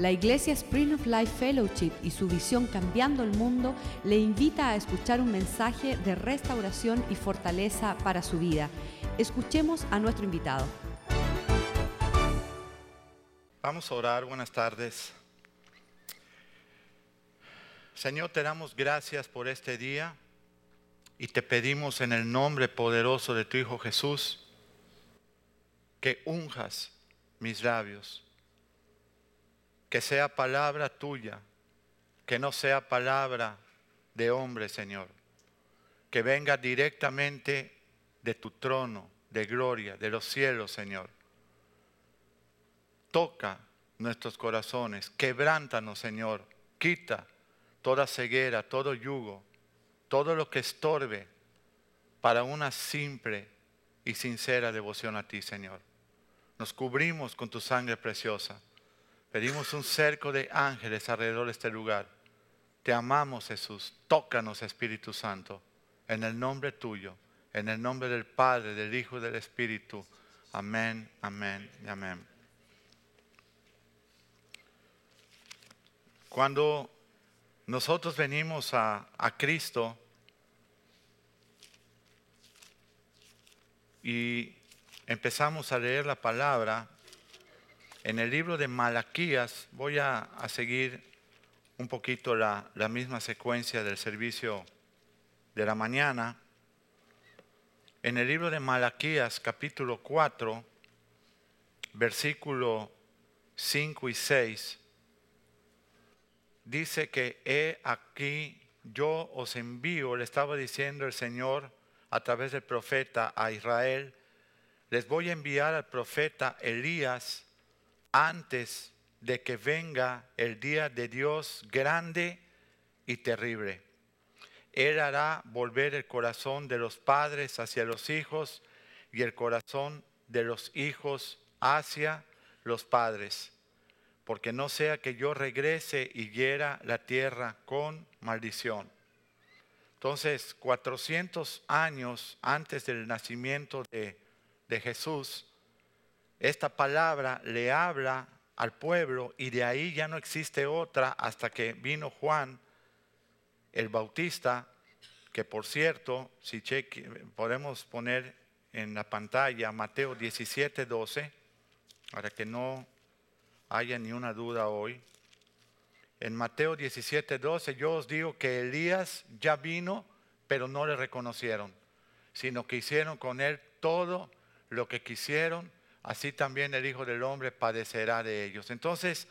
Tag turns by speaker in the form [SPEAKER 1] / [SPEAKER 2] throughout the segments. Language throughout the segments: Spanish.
[SPEAKER 1] La Iglesia Spring of Life Fellowship y su visión Cambiando el Mundo le invita a escuchar un mensaje de restauración y fortaleza para su vida. Escuchemos a nuestro invitado.
[SPEAKER 2] Vamos a orar, buenas tardes. Señor, te damos gracias por este día y te pedimos en el nombre poderoso de tu Hijo Jesús que unjas mis labios, que sea palabra tuya, que no sea palabra de hombre, Señor, que venga directamente de tu trono de gloria, de los cielos, Señor. Toca nuestros corazones, quebrántanos, Señor, quita toda ceguera, todo yugo, todo lo que estorbe para una simple y sincera devoción a ti, Señor. Nos cubrimos con tu sangre preciosa. Pedimos un cerco de ángeles alrededor de este lugar. Te amamos, Jesús. Tócanos, Espíritu Santo, en el nombre tuyo, en el nombre del Padre, del Hijo y del Espíritu. Amén, amén y amén. Cuando nosotros venimos a, a Cristo y empezamos a leer la palabra, en el libro de Malaquías, voy a, seguir un poquito la, la misma secuencia del servicio de la mañana. En el libro de Malaquías capítulo 4, versículo 5 y 6, dice que he aquí yo os envío, le estaba diciendo el Señor a través del profeta a Israel, les voy a enviar al profeta Elías antes de que venga el día de Dios grande y terrible. Él hará volver el corazón de los padres hacia los hijos y el corazón de los hijos hacia los padres porque no sea que yo regrese y hiera la tierra con maldición. Entonces, 400 años antes del nacimiento de, de Jesús, esta palabra le habla al pueblo y de ahí ya no existe otra hasta que vino Juan el Bautista, que por cierto, si cheque, podemos poner en la pantalla Mateo 17, 12, para que no haya ni una duda hoy. En Mateo 17, 12, yo os digo que Elías ya vino, pero no le reconocieron, sino que hicieron con él todo lo que quisieron, así también el Hijo del Hombre padecerá de ellos. Entonces,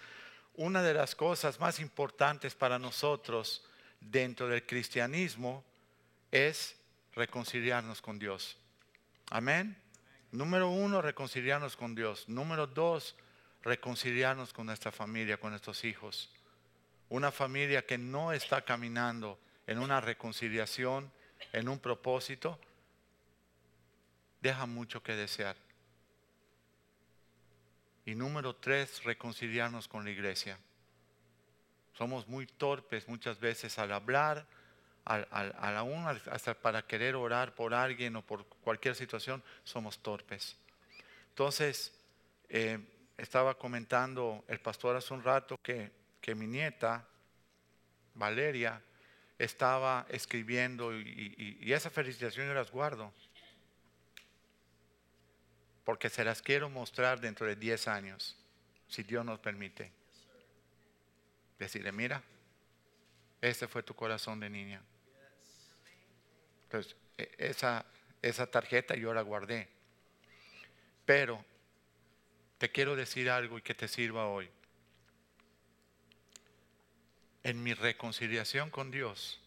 [SPEAKER 2] una de las cosas más importantes para nosotros dentro del cristianismo es reconciliarnos con Dios. Amén. Número uno, reconciliarnos con Dios. Número dos, reconciliarnos con nuestra familia, con nuestros hijos. Una familia que no está caminando en una reconciliación, en un propósito, deja mucho que desear. Y número tres, reconciliarnos con la iglesia. Somos muy torpes muchas veces al hablar, hasta para querer orar por alguien o por cualquier situación, somos torpes. Entonces, eh, estaba comentando el pastor hace un rato que, mi nieta, Valeria, estaba escribiendo y, y, esa felicitación yo las guardo. Porque se las quiero mostrar dentro de 10 años, si Dios nos permite. Decirle, mira, este fue tu corazón de niña. Entonces, e, esa, esa tarjeta yo la guardé. Pero te quiero decir algo y que te sirva hoy. En mi reconciliación con Dios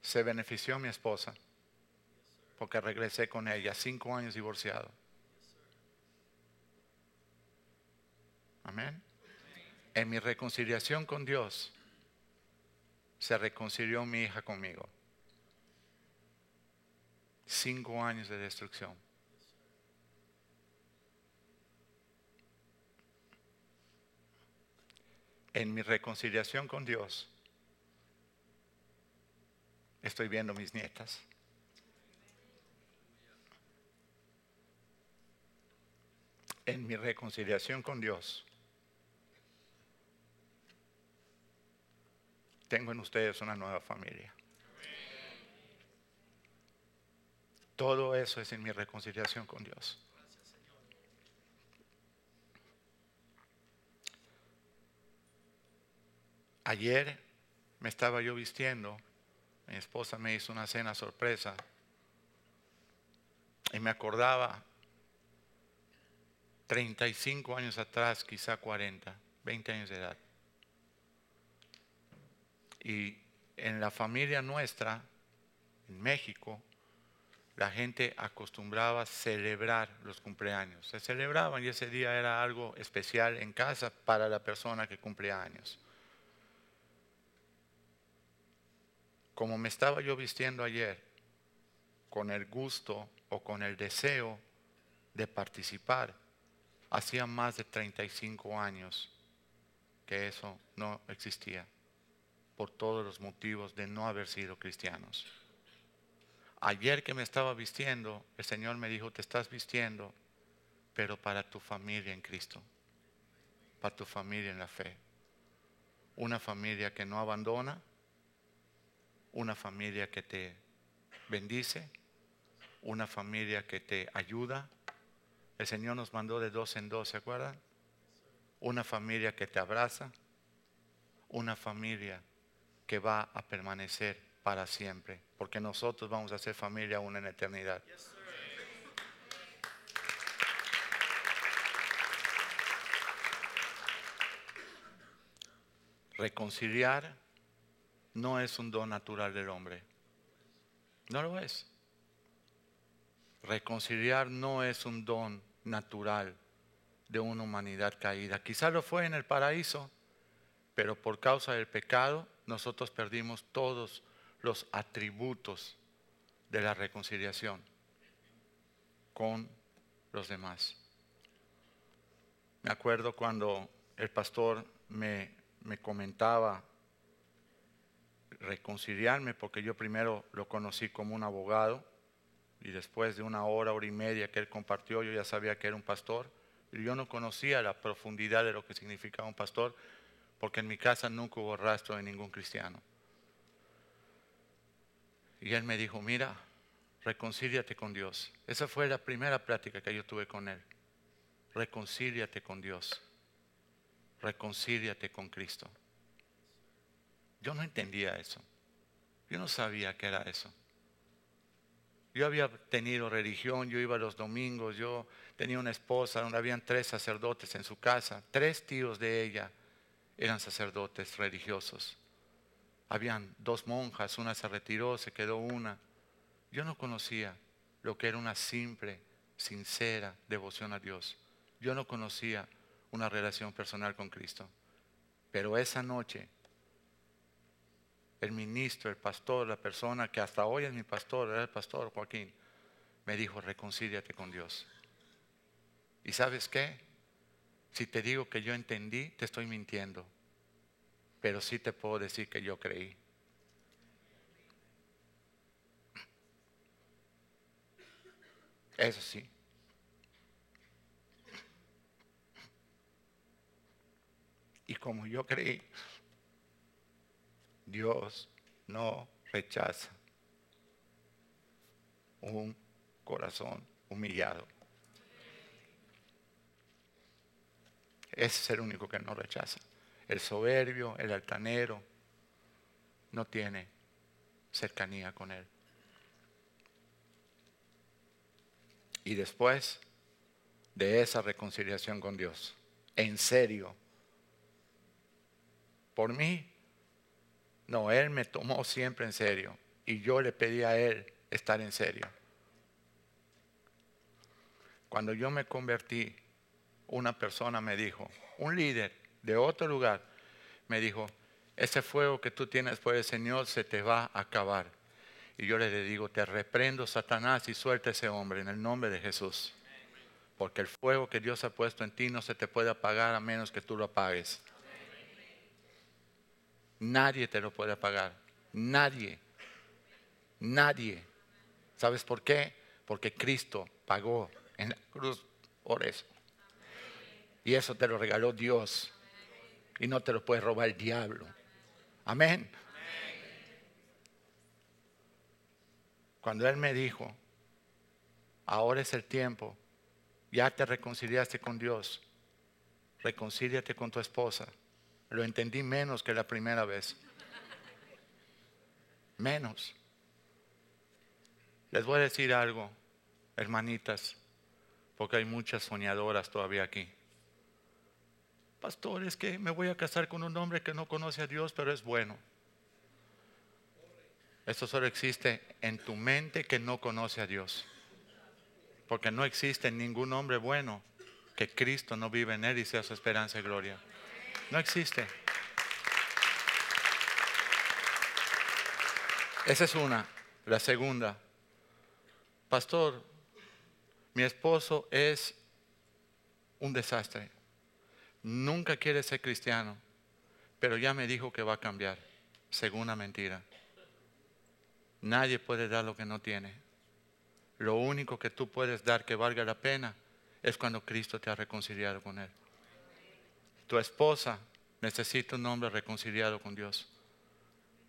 [SPEAKER 2] se benefició mi esposa porque regresé con ella, cinco años divorciado. Amén. En mi reconciliación con Dios se reconcilió mi hija conmigo. Cinco años de destrucción. en mi reconciliación con Dios, estoy viendo mis nietas. en mi reconciliación con Dios, tengo en ustedes una nueva familia. Todo eso es en mi reconciliación con Dios. Ayer me estaba yo vistiendo, mi esposa me hizo una cena sorpresa y me acordaba 35 años atrás, quizá 40, 20 años de edad. Y en la familia nuestra, en México, la gente acostumbraba celebrar los cumpleaños. Se celebraban y ese día era algo especial en casa para la persona que cumplía años. Como me estaba yo vistiendo ayer, con el gusto o con el deseo de participar, hacía más de 35 años que eso no existía, por todos los motivos de no haber sido cristianos. Ayer que me estaba vistiendo, el Señor me dijo, te estás vistiendo, pero para tu familia en Cristo, para tu familia en la fe. Una familia que no abandona, una familia que te bendice, una familia que te ayuda. El Señor nos mandó de dos en dos, ¿se acuerdan? Una familia que te abraza, una familia que va a permanecer para siempre, porque nosotros vamos a ser familia aún en eternidad. Reconciliar no es un don natural del hombre. No lo es. Reconciliar no es un don natural de una humanidad caída. Quizá lo fue en el paraíso, pero por causa del pecado nosotros perdimos todos los atributos de la reconciliación con los demás. Me acuerdo cuando el pastor me, me comentaba reconciliarme, porque yo primero lo conocí como un abogado y después de una hora, hora y media que él compartió, yo ya sabía que era un pastor. Y yo no conocía la profundidad de lo que significaba un pastor, porque en mi casa nunca hubo rastro de ningún cristiano. Y él me dijo, mira, reconcíliate con Dios. Esa fue la primera práctica que yo tuve con él. Reconcíliate con Dios. Reconcíliate con Cristo. Yo no entendía eso. Yo no sabía qué era eso. Yo había tenido religión, yo iba los domingos, yo tenía una esposa donde habían tres sacerdotes en su casa, tres tíos de ella eran sacerdotes religiosos. Habían dos monjas, una se retiró, se quedó una. Yo no conocía lo que era una simple, sincera devoción a Dios. Yo no conocía una relación personal con Cristo. Pero esa noche, el ministro, el pastor, la persona que hasta hoy es mi pastor, era el pastor Joaquín, me dijo, reconcíliate con Dios. ¿Y sabes qué? Si te digo que yo entendí, te estoy mintiendo pero sí te puedo decir que yo creí. Eso sí. Y como yo creí, Dios no rechaza un corazón humillado. Ese es el único que no rechaza. El soberbio, el altanero, no tiene cercanía con Él. Y después de esa reconciliación con Dios, en serio, por mí, no, Él me tomó siempre en serio y yo le pedí a Él estar en serio. Cuando yo me convertí, una persona me dijo, un líder, de otro lugar, me dijo, ese fuego que tú tienes por el Señor se te va a acabar. Y yo le digo, te reprendo, Satanás, y suelta ese hombre en el nombre de Jesús. Porque el fuego que Dios ha puesto en ti no se te puede apagar a menos que tú lo apagues. Nadie te lo puede apagar. Nadie. Nadie. ¿Sabes por qué? Porque Cristo pagó en la cruz por eso. Y eso te lo regaló Dios y no te lo puede robar el diablo. Amén. Cuando Él me dijo, ahora es el tiempo, ya te reconciliaste con Dios, reconcíliate con tu esposa. Lo entendí menos que la primera vez. Menos. Les voy a decir algo, hermanitas, porque hay muchas soñadoras todavía aquí. Pastor, es que me voy a casar con un hombre que no conoce a Dios, pero es bueno. Esto solo existe en tu mente que no conoce a Dios. Porque no existe ningún hombre bueno que Cristo no vive en él y sea su esperanza y gloria. No existe. Esa es una. La segunda, pastor, mi esposo es un desastre. Nunca quiere ser cristiano, pero ya me dijo que va a cambiar, según una mentira. Nadie puede dar lo que no tiene. Lo único que tú puedes dar que valga la pena es cuando Cristo te ha reconciliado con Él. Tu esposa necesita un hombre reconciliado con Dios.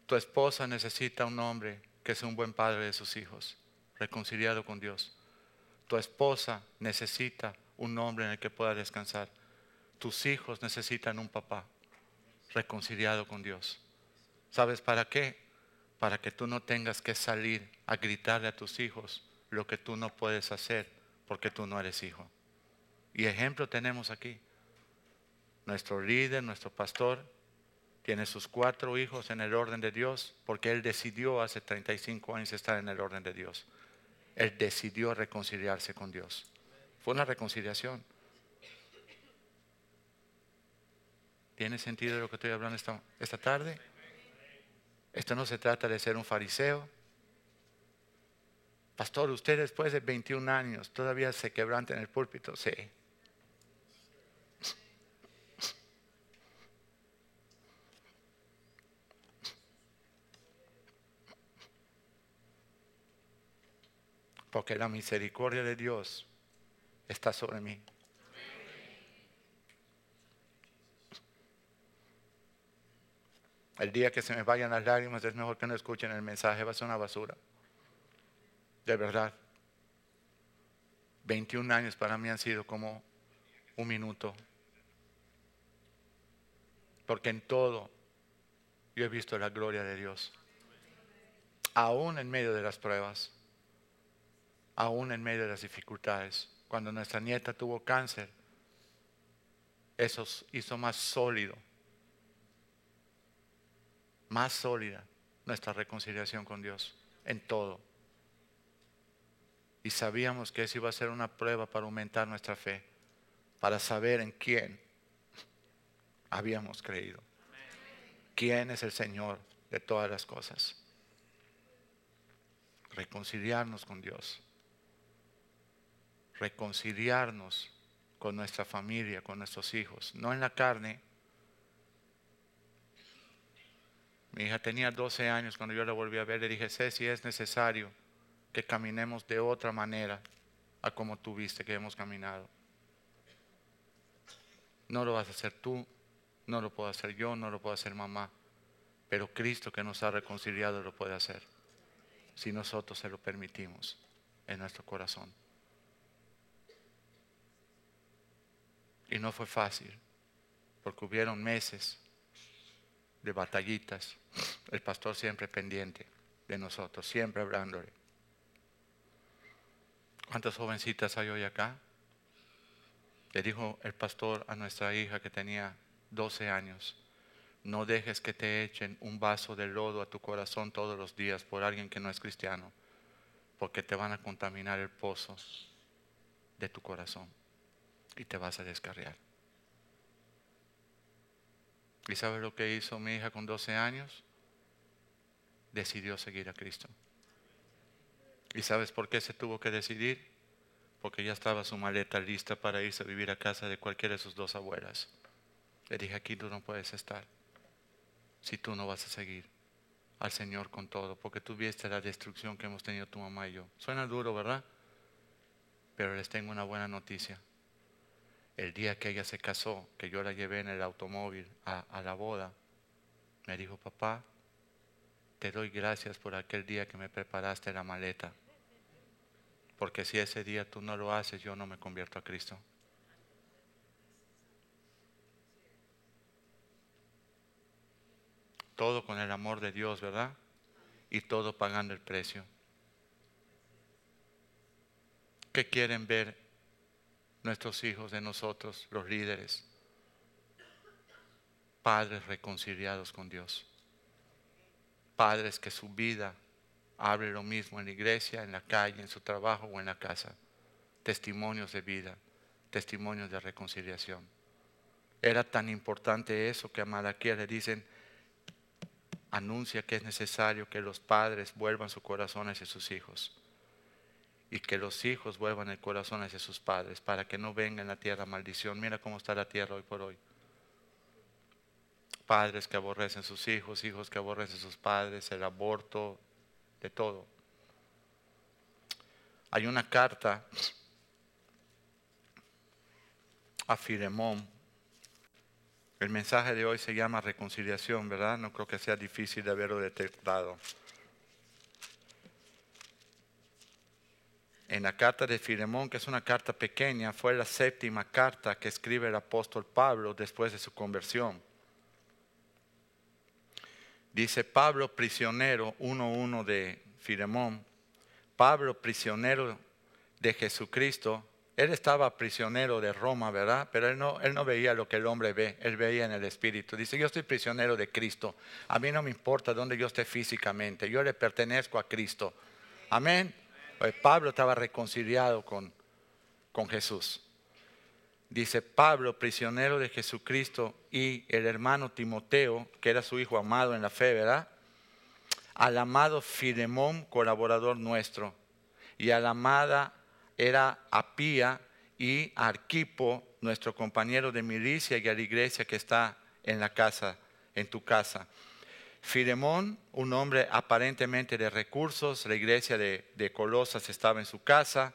[SPEAKER 2] Tu esposa necesita un hombre que sea un buen padre de sus hijos, reconciliado con Dios. Tu esposa necesita un hombre en el que pueda descansar. Tus hijos necesitan un papá reconciliado con Dios. ¿Sabes para qué? Para que tú no tengas que salir a gritarle a tus hijos lo que tú no puedes hacer porque tú no eres hijo. Y ejemplo tenemos aquí. Nuestro líder, nuestro pastor, tiene sus cuatro hijos en el orden de Dios porque él decidió hace 35 años estar en el orden de Dios. Él decidió reconciliarse con Dios. Fue una reconciliación. ¿Tiene sentido lo que estoy hablando esta, esta tarde? Esto no se trata de ser un fariseo. Pastor, usted después de 21 años todavía se quebranta en el púlpito. Sí. Porque la misericordia de Dios está sobre mí. El día que se me vayan las lágrimas es mejor que no escuchen el mensaje, va a ser una basura. De verdad. 21 años para mí han sido como un minuto. Porque en todo yo he visto la gloria de Dios. Aún en medio de las pruebas aún en medio de las dificultades. Cuando nuestra nieta tuvo cáncer, eso hizo más sólido, más sólida nuestra reconciliación con Dios en todo. Y sabíamos que eso iba a ser una prueba para aumentar nuestra fe, para saber en quién habíamos creído. ¿Quién es el Señor de todas las cosas? Reconciliarnos con Dios reconciliarnos con nuestra familia, con nuestros hijos, no en la carne. Mi hija tenía 12 años cuando yo la volví a ver, le dije, si es necesario que caminemos de otra manera a como tú viste que hemos caminado. No lo vas a hacer tú, no lo puedo hacer yo, no lo puedo hacer mamá, pero Cristo que nos ha reconciliado lo puede hacer, si nosotros se lo permitimos en nuestro corazón. Y no fue fácil, porque hubieron meses de batallitas. El pastor siempre pendiente de nosotros, siempre hablándole. ¿Cuántas jovencitas hay hoy acá? Le dijo el pastor a nuestra hija que tenía 12 años, no dejes que te echen un vaso de lodo a tu corazón todos los días por alguien que no es cristiano, porque te van a contaminar el pozo de tu corazón y te vas a descarriar. ¿Y sabes lo que hizo mi hija con 12 años? Decidió seguir a Cristo. ¿Y sabes por qué se tuvo que decidir? Porque ya estaba su maleta lista para irse a vivir a casa de cualquiera de sus dos abuelas. Le dije, aquí tú no puedes estar si tú no vas a seguir al Señor con todo, porque tú viste la destrucción que hemos tenido tu mamá y yo. Suena duro, ¿verdad? Pero les tengo una buena noticia el día que ella se casó, que yo la llevé en el automóvil a, la boda, Me dijo, papá, te doy gracias por aquel día que me preparaste la maleta. Porque si ese día tú no lo haces, yo no me convierto a Cristo. Todo con el amor de Dios, ¿verdad? Y todo pagando el precio. ¿Qué quieren ver nuestros hijos de nosotros, los líderes? Padres reconciliados con Dios. Padres que su vida abre lo mismo en la iglesia, en la calle, en su trabajo o en la casa. Testimonios de vida, testimonios de reconciliación. Era tan importante eso que a Malaquía le dicen, anuncia que es necesario que los padres vuelvan su corazón hacia sus hijos y que los hijos vuelvan el corazón hacia sus padres para que no venga en la tierra maldición. Mira cómo está la tierra hoy por hoy. Padres que aborrecen sus hijos, hijos que aborrecen sus padres, el aborto, de todo. Hay una carta a Filemón. El mensaje de hoy se llama reconciliación, ¿verdad? No creo que sea difícil de haberlo detectado. En la carta de Filemón, que es una carta pequeña, fue la séptima carta que escribe el apóstol Pablo después de su conversión. Dice Pablo, prisionero, 1.1 de Filemón, Pablo, prisionero de Jesucristo, él estaba prisionero de Roma, ¿verdad? Pero él no, él no veía lo que el hombre ve, él veía en el Espíritu. Dice, yo estoy prisionero de Cristo, a mí no me importa dónde yo esté físicamente, yo le pertenezco a Cristo. Amén. Pablo estaba reconciliado con, con Jesús dice Pablo, prisionero de Jesucristo, y el hermano Timoteo, que era su hijo amado en la fe, ¿verdad? Al amado Filemón, colaborador nuestro, y a la amada era Apía y Arquipo, nuestro compañero de milicia, y a la iglesia que está en la casa, en tu casa. Filemón, un hombre aparentemente de recursos, la iglesia de, de Colosas estaba en su casa.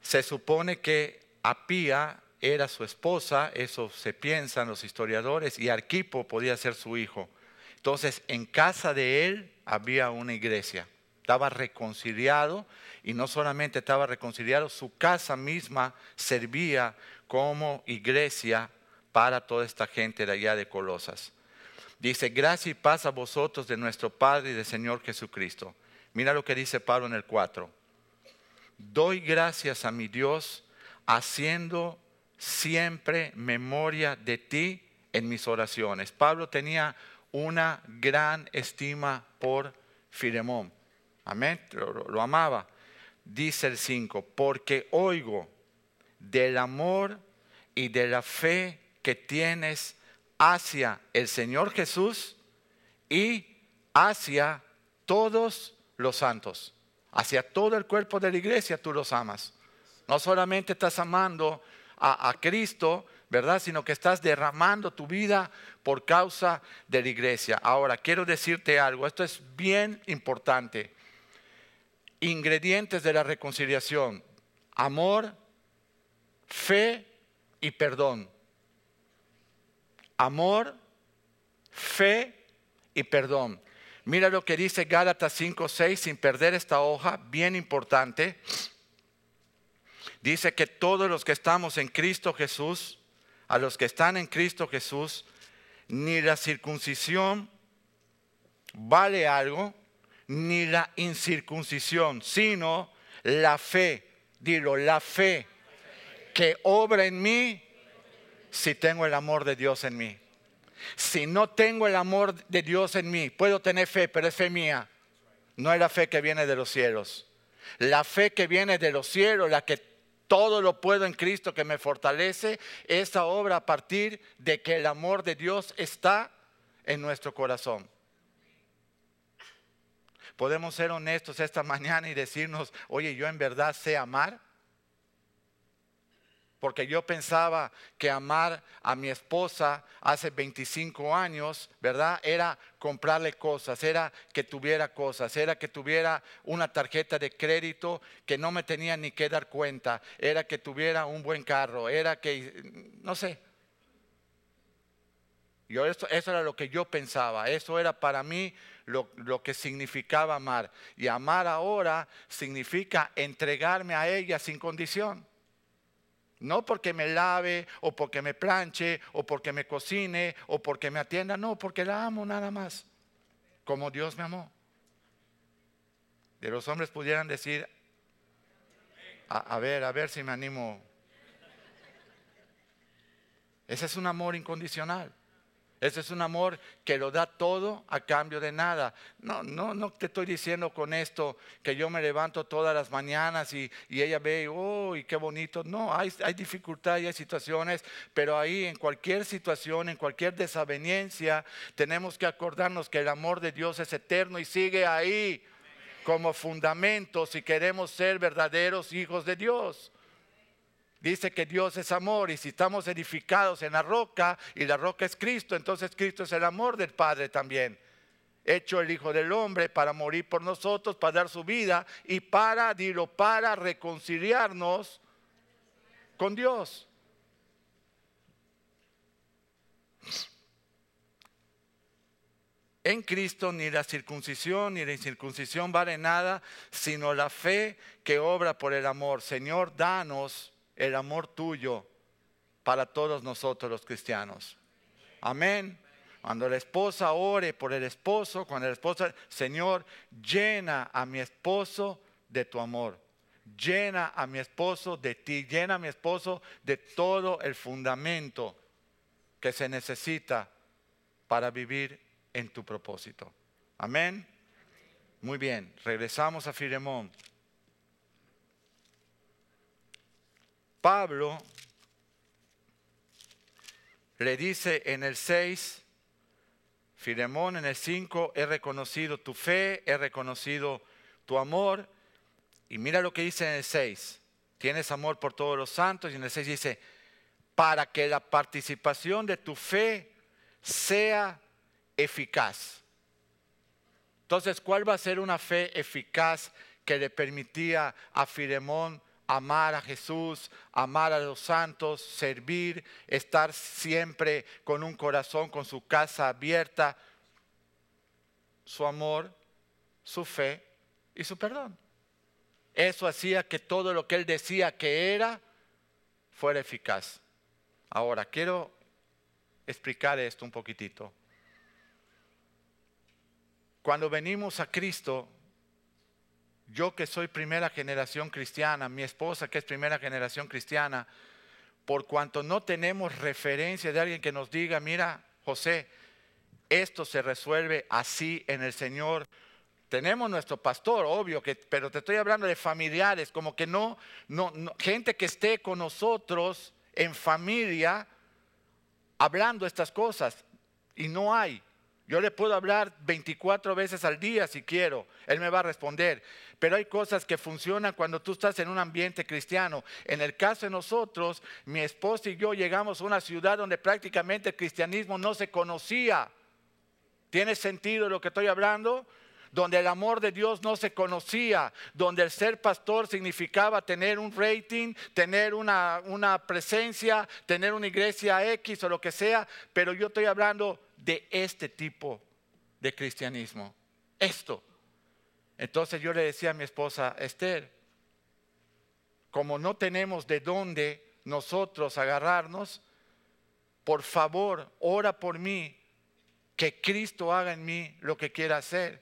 [SPEAKER 2] Se supone que Apía era su esposa, eso se piensan los historiadores, y Arquipo podía ser su hijo. Entonces, en casa de él había una iglesia. Estaba reconciliado y no solamente estaba reconciliado, su casa misma servía como iglesia para toda esta gente de allá de Colosas. Dice, gracia y paz a vosotros de nuestro Padre y del Señor Jesucristo. Mira lo que dice Pablo en el 4. Doy gracias a mi Dios haciendo siempre memoria de ti en mis oraciones. Pablo tenía una gran estima por Filemón. Amén, lo, amaba. Dice el 5, porque oigo del amor y de la fe que tienes hacia el Señor Jesús y hacia todos los santos. Hacia todo el cuerpo de la iglesia tú los amas. No solamente estás amando a, Cristo, ¿verdad? Sino que estás derramando tu vida por causa de la iglesia. Ahora, quiero decirte algo, esto es bien importante. Ingredientes de la reconciliación, amor, fe y perdón. Amor, fe y perdón. Mira lo que dice Gálatas 5:6 sin perder esta hoja, bien importante. Dice que todos los que estamos en Cristo Jesús, a los que están en Cristo Jesús, ni la circuncisión vale algo, ni la incircuncisión, sino la fe. Dilo, la fe que obra en mí si tengo el amor de Dios en mí. Si no tengo el amor de Dios en mí, puedo tener fe, pero es fe mía. No es la fe que viene de los cielos. La fe que viene de los cielos, la que todo lo puedo en Cristo que me fortalece. Esa obra a partir de que el amor de Dios está en nuestro corazón. Podemos ser honestos esta mañana y decirnos, oye, yo en verdad sé amar. Porque yo pensaba que amar a mi esposa hace 25 años, ¿verdad? Era comprarle cosas, era que tuviera cosas, era que tuviera una tarjeta de crédito que no me tenía ni que dar cuenta, era que tuviera un buen carro, era que, no sé. Yo, eso, eso era lo que yo pensaba, eso era para mí lo, lo, que significaba amar. Y amar ahora significa entregarme a ella sin condición. No porque me lave o porque me planche o porque me cocine o porque me atienda, no, porque la amo nada más, como Dios me amó. De los hombres pudieran decir, a, a ver, a ver si me animo. Ese es un amor incondicional. Ese es un amor que lo da todo a cambio de nada. No, no, no te estoy diciendo con esto que yo me levanto todas las mañanas y, ella ve, oh, y qué bonito. No, hay, hay dificultad y hay situaciones, pero ahí en cualquier situación, en cualquier desaveniencia, tenemos que acordarnos que el amor de Dios es eterno y sigue ahí como fundamento si queremos ser verdaderos hijos de Dios. Dice que Dios es amor y si estamos edificados en la roca y la roca es Cristo, entonces Cristo es el amor del Padre también. Hecho el Hijo del Hombre para morir por nosotros, para dar su vida y para, dilo, para reconciliarnos con Dios. En Cristo ni la circuncisión ni la incircuncisión vale nada, sino la fe que obra por el amor. Señor, danos el amor tuyo para todos nosotros los cristianos. Amén. Cuando la esposa ore por el esposo, cuando el esposo, Señor, llena a mi esposo de tu amor. Llena a mi esposo de ti, llena a mi esposo de todo el fundamento que se necesita para vivir en tu propósito. Amén. Muy bien, regresamos a Filemón. Pablo le dice en el 6, Filemón en el 5, he reconocido tu fe, he reconocido tu amor. Y mira lo que dice en el 6, tienes amor por todos los santos. Y en el 6 dice, para que la participación de tu fe sea eficaz. Entonces, ¿cuál va a ser una fe eficaz que le permitía a Filemón amar a Jesús, amar a los santos, servir, estar siempre con un corazón, con su casa abierta, su amor, su fe y su perdón. Eso hacía que todo lo que él decía que era fuera eficaz. Ahora, quiero explicar esto un poquitito. Cuando venimos a Cristo, yo que soy primera generación cristiana, mi esposa que es primera generación cristiana, por cuanto no tenemos referencia de alguien que nos diga, mira, José, esto se resuelve así en el Señor. Tenemos nuestro pastor, obvio, que, pero te estoy hablando de familiares, como que no, no, gente que esté con nosotros en familia hablando estas cosas. Y no hay. Yo le puedo hablar 24 veces al día si quiero. Él me va a responder. Pero hay cosas que funcionan cuando tú estás en un ambiente cristiano. En el caso de nosotros, mi esposa y yo llegamos a una ciudad donde prácticamente el cristianismo no se conocía. ¿Tiene sentido lo que estoy hablando? donde el amor de Dios no se conocía, donde el ser pastor significaba tener un rating, tener una, una, presencia, tener una iglesia X o lo que sea, pero yo estoy hablando de este tipo de cristianismo. Esto. Entonces yo le decía a mi esposa, Esther, como no tenemos de dónde nosotros agarrarnos, por favor, ora por mí, que Cristo haga en mí lo que quiera hacer.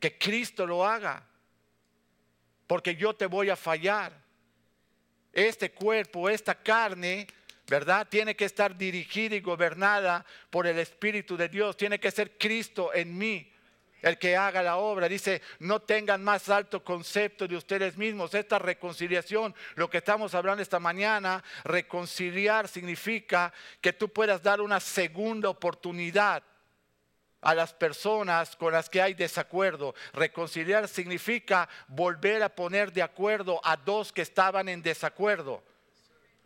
[SPEAKER 2] Que Cristo lo haga. Porque yo te voy a fallar. Este cuerpo, esta carne, ¿verdad? Tiene que estar dirigida y gobernada por el Espíritu de Dios. Tiene que ser Cristo en mí el que haga la obra. Dice, no tengan más alto concepto de ustedes mismos. Esta reconciliación, lo que estamos hablando esta mañana, reconciliar significa que tú puedas dar una segunda oportunidad a las personas con las que hay desacuerdo. Reconciliar significa volver a poner de acuerdo a dos que estaban en desacuerdo.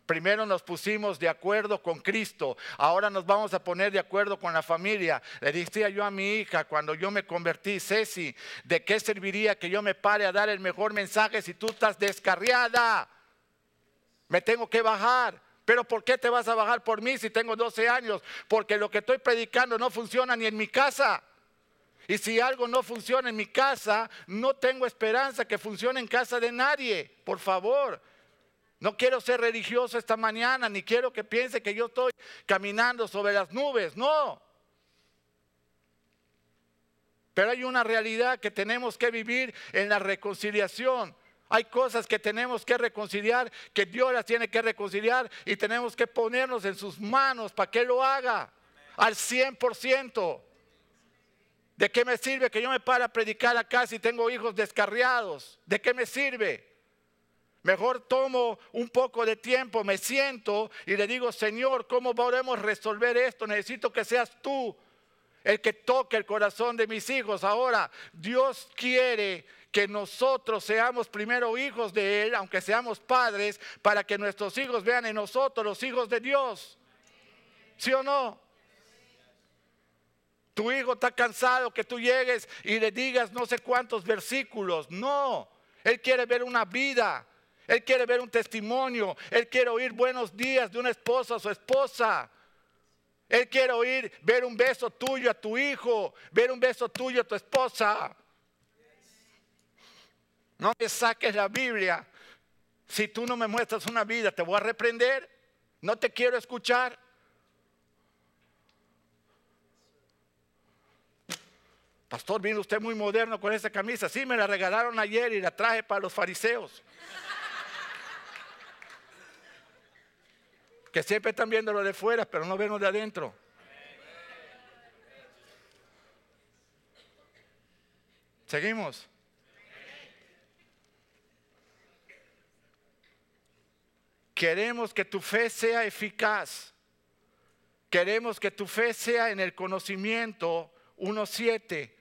[SPEAKER 2] Primero nos pusimos de acuerdo con Cristo, ahora nos vamos a poner de acuerdo con la familia. Le decía yo a mi hija cuando yo me convertí, Ceci, ¿de qué serviría que yo me pare a dar el mejor mensaje si tú estás descarriada? Me tengo que bajar Pero ¿por qué te vas a bajar por mí si tengo 12 años? Porque lo que estoy predicando no funciona ni en mi casa. Y si algo no funciona en mi casa, no tengo esperanza que funcione en casa de nadie. Por favor. No quiero ser religioso esta mañana, ni quiero que piense que yo estoy caminando sobre las nubes. No. Pero hay una realidad que tenemos que vivir en la reconciliación. Hay cosas que tenemos que reconciliar, que Dios las tiene que reconciliar y tenemos que ponernos en sus manos para que lo haga al 100%. ¿De qué me sirve que yo me pare a predicar acá si tengo hijos descarriados? ¿De qué me sirve? Mejor tomo un poco de tiempo, me siento y le digo, Señor, ¿cómo podemos resolver esto? Necesito que seas tú el que toque el corazón de mis hijos. Ahora, Dios quiere que nosotros seamos primero hijos de Él, aunque seamos padres, para que nuestros hijos vean en nosotros los hijos de Dios. ¿Sí o no? Tu hijo está cansado que tú llegues y le digas no sé cuántos versículos. No, Él quiere ver una vida. Él quiere ver un testimonio. Él quiere oír buenos días de una esposa a su esposa. Él quiere oír, ver un beso tuyo a tu hijo, ver un beso tuyo a tu esposa. No me saques la Biblia. Si tú no me muestras una vida, te voy a reprender. No te quiero escuchar. Pastor, vino usted muy moderno con esa camisa. Sí, me la regalaron ayer y la traje para los fariseos. Que siempre están viendo lo de fuera, pero no ven lo de adentro. Seguimos. Queremos que tu fe sea eficaz. Queremos que tu fe sea en el conocimiento 1.7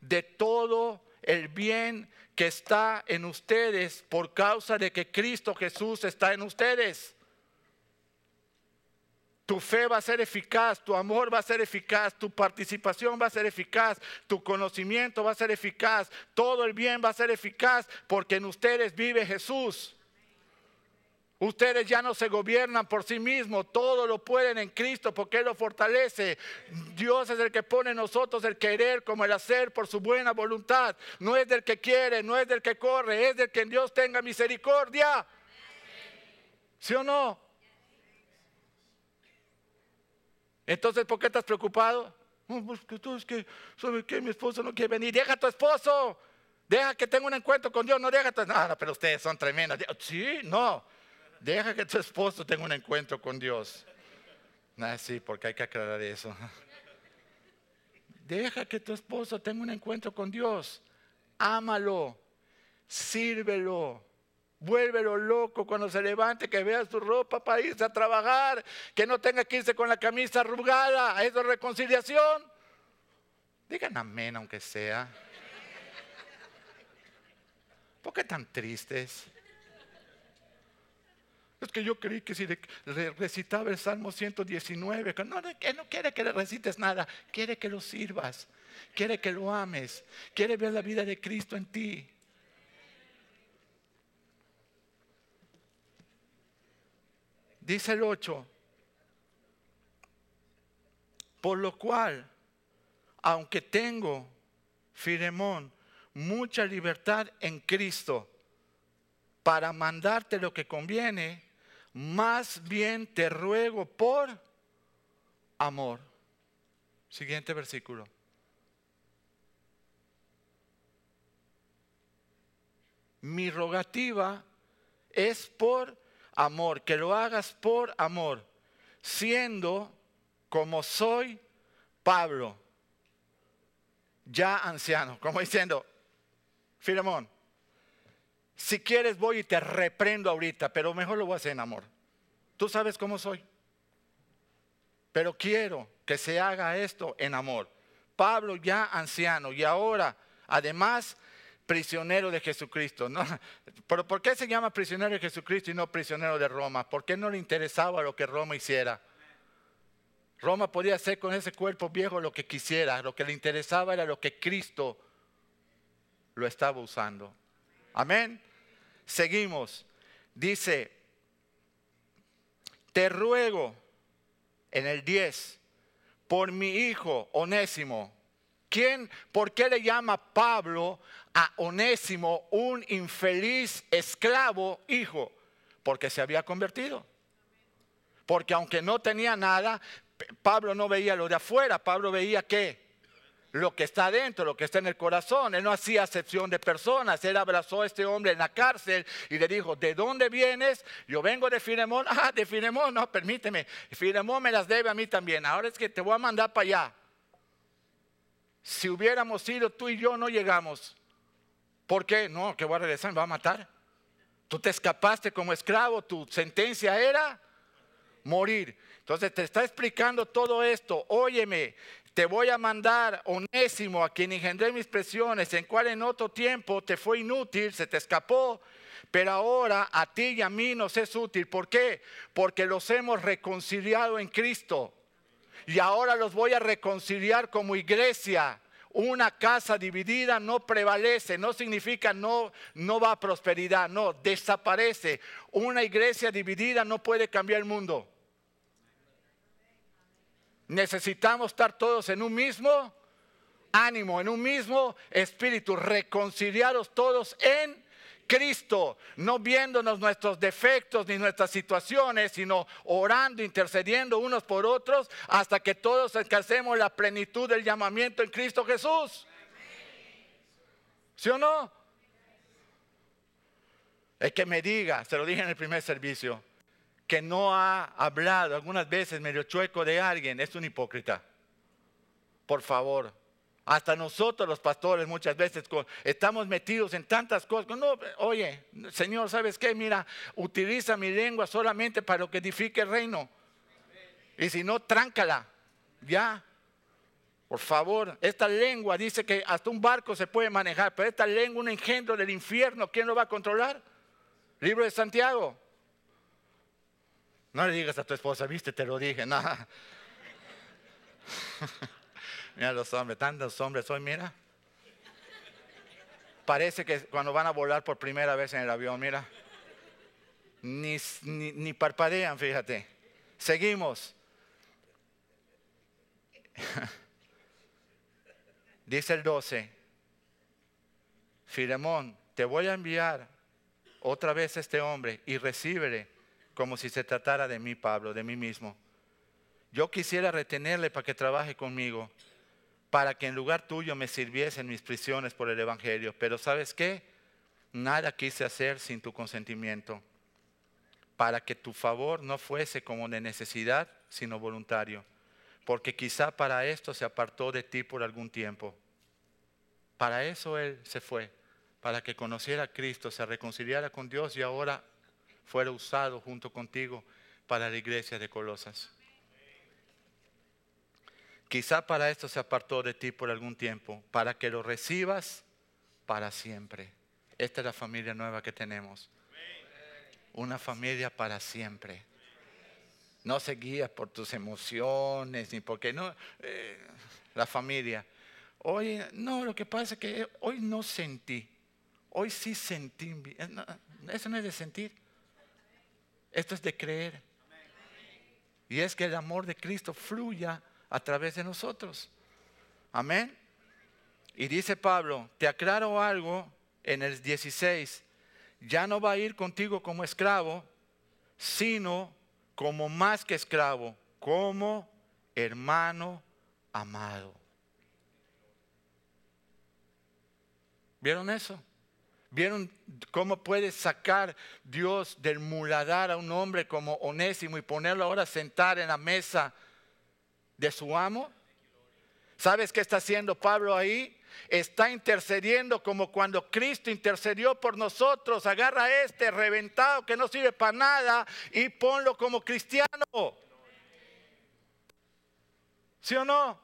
[SPEAKER 2] de todo el bien que está en ustedes por causa de que Cristo Jesús está en ustedes. Tu fe va a ser eficaz, tu amor va a ser eficaz, tu participación va a ser eficaz, tu conocimiento va a ser eficaz, todo el bien va a ser eficaz porque en ustedes vive Jesús. Ustedes ya no se gobiernan por sí mismos, todo lo pueden en Cristo porque Él lo fortalece. Dios es el que pone en nosotros el querer como el hacer por su buena voluntad. No es del que quiere, no es del que corre, es del que en Dios tenga misericordia. ¿Sí o no? Entonces, ¿por qué estás preocupado? pues que tú es que, ¿sabe qué? Mi esposo no quiere venir. Deja a tu esposo. Deja que tenga un encuentro con Dios. No deja a tu... No, no, pero ustedes son tremendos. Sí, no. Deja que tu esposo tenga un encuentro con Dios. Ah, sí, porque hay que aclarar eso. Deja que tu esposo tenga un encuentro con Dios. Ámalo. Sírvelo. Vuélvelo loco cuando se levante, que vea su ropa para irse a trabajar, que no tenga que irse con la camisa arrugada. ¿Eso es reconciliación? Digan amén, aunque sea. ¿Por qué tan tristes? Es que yo creí que si recitaba el Salmo 119, no, no quiere que le recites nada, quiere que lo sirvas, quiere que lo ames, quiere ver la vida de Cristo en ti. Dice el 8, por lo cual, aunque tengo, Firemón, mucha libertad en Cristo para mandarte lo que conviene, más bien te ruego por amor. Siguiente versículo. Mi rogativa es por amor, que lo hagas por amor, siendo como soy Pablo, ya anciano, como diciendo, Filemón, si quieres voy y te reprendo ahorita, pero mejor lo voy a hacer en amor. Tú sabes cómo soy. Pero quiero que se haga esto en amor. Pablo ya anciano y ahora además prisionero de Jesucristo. ¿no? ¿Pero por qué se llama prisionero de Jesucristo y no prisionero de Roma? ¿Por qué no le interesaba lo que Roma hiciera? Roma podía hacer con ese cuerpo viejo lo que quisiera. Lo que le interesaba era lo que Cristo lo estaba usando. Amén. Seguimos. Dice, te ruego en el 10 por mi hijo Onésimo. ¿Quién, por qué le llama Pablo a Onésimo un infeliz esclavo hijo? Porque se había convertido. Porque aunque no tenía nada, Pablo no veía lo de afuera, Pablo veía qué? Lo que está dentro, lo que está en el corazón. Él no hacía acepción de personas. Él abrazó a este hombre en la cárcel y le dijo, ¿de dónde vienes? Yo vengo de Filemón. Ah, de Filemón, no, permíteme. Filemón me las debe a mí también. Ahora es que te voy a mandar para allá. Si hubiéramos ido tú y yo, no llegamos. ¿Por qué? No, que voy a regresar, me va a matar. Tú te escapaste como esclavo, tu sentencia era morir. Entonces te está explicando todo esto. Óyeme, te voy a mandar onésimo a quien engendré mis presiones, en cual en otro tiempo te fue inútil, se te escapó, pero ahora a ti y a mí nos es útil. ¿Por qué? Porque los hemos reconciliado en Cristo. Y ahora los voy a reconciliar como iglesia. Una casa dividida no prevalece, no significa no, no va a prosperidad, no, desaparece. Una iglesia dividida no puede cambiar el mundo. Necesitamos estar todos en un mismo ánimo, en un mismo espíritu, reconciliados todos en Cristo, no viéndonos nuestros defectos ni nuestras situaciones, sino orando, intercediendo unos por otros hasta que todos alcancemos la plenitud del llamamiento en Cristo Jesús. ¿Sí o no? Es que me diga, se lo dije en el primer servicio, que no ha hablado algunas veces medio chueco de alguien, es un hipócrita. Por favor, hasta nosotros los pastores muchas veces estamos metidos en tantas cosas. No, oye, Señor, ¿sabes qué? Mira, utiliza mi lengua solamente para lo que edifique el reino. Y si no, tráncala. Ya. Por favor, esta lengua dice que hasta un barco se puede manejar, pero esta lengua, un engendro del infierno, ¿quién lo va a controlar? Libro de Santiago. No le digas a tu esposa, viste, te lo dije, nada. Mira los hombres, tantos hombres hoy, mira. Parece que cuando van a volar por primera vez en el avión, mira. Ni, ni parpadean, fíjate. Seguimos. Dice el 12, Filemón, te voy a enviar otra vez a este hombre y recíbele como si se tratara de mí, Pablo, de mí mismo. Yo quisiera retenerle para que trabaje conmigo, para que en lugar tuyo me sirviese en mis prisiones por el Evangelio. Pero ¿sabes qué? Nada quise hacer sin tu consentimiento, para que tu favor no fuese como de necesidad, sino voluntario, porque quizá para esto se apartó de ti por algún tiempo. Para eso Él se fue, para que conociera a Cristo, se reconciliara con Dios y ahora fuera usado junto contigo para la iglesia de Colosas. Quizá para esto se apartó de ti por algún tiempo, para que lo recibas para siempre. Esta es la familia nueva que tenemos. Una familia para siempre. No se guía por tus emociones, ni porque no. Eh, la familia. Hoy, no, lo que pasa es que hoy no sentí. Hoy sí sentí. Eso no es de sentir. Esto es de creer. Y es que el amor de Cristo fluya a través de nosotros. Amén. Y dice Pablo, te aclaro algo en el 16, ya no va a ir contigo como esclavo, sino como más que esclavo, como hermano amado. ¿Vieron eso? ¿Vieron cómo puede sacar Dios del muladar a un hombre como Onésimo y ponerlo ahora a sentar en la mesa de su amo? ¿Sabes qué está haciendo Pablo ahí? Está intercediendo como cuando Cristo intercedió por nosotros. Agarra este reventado que no sirve para nada y ponlo como cristiano. ¿Sí o no?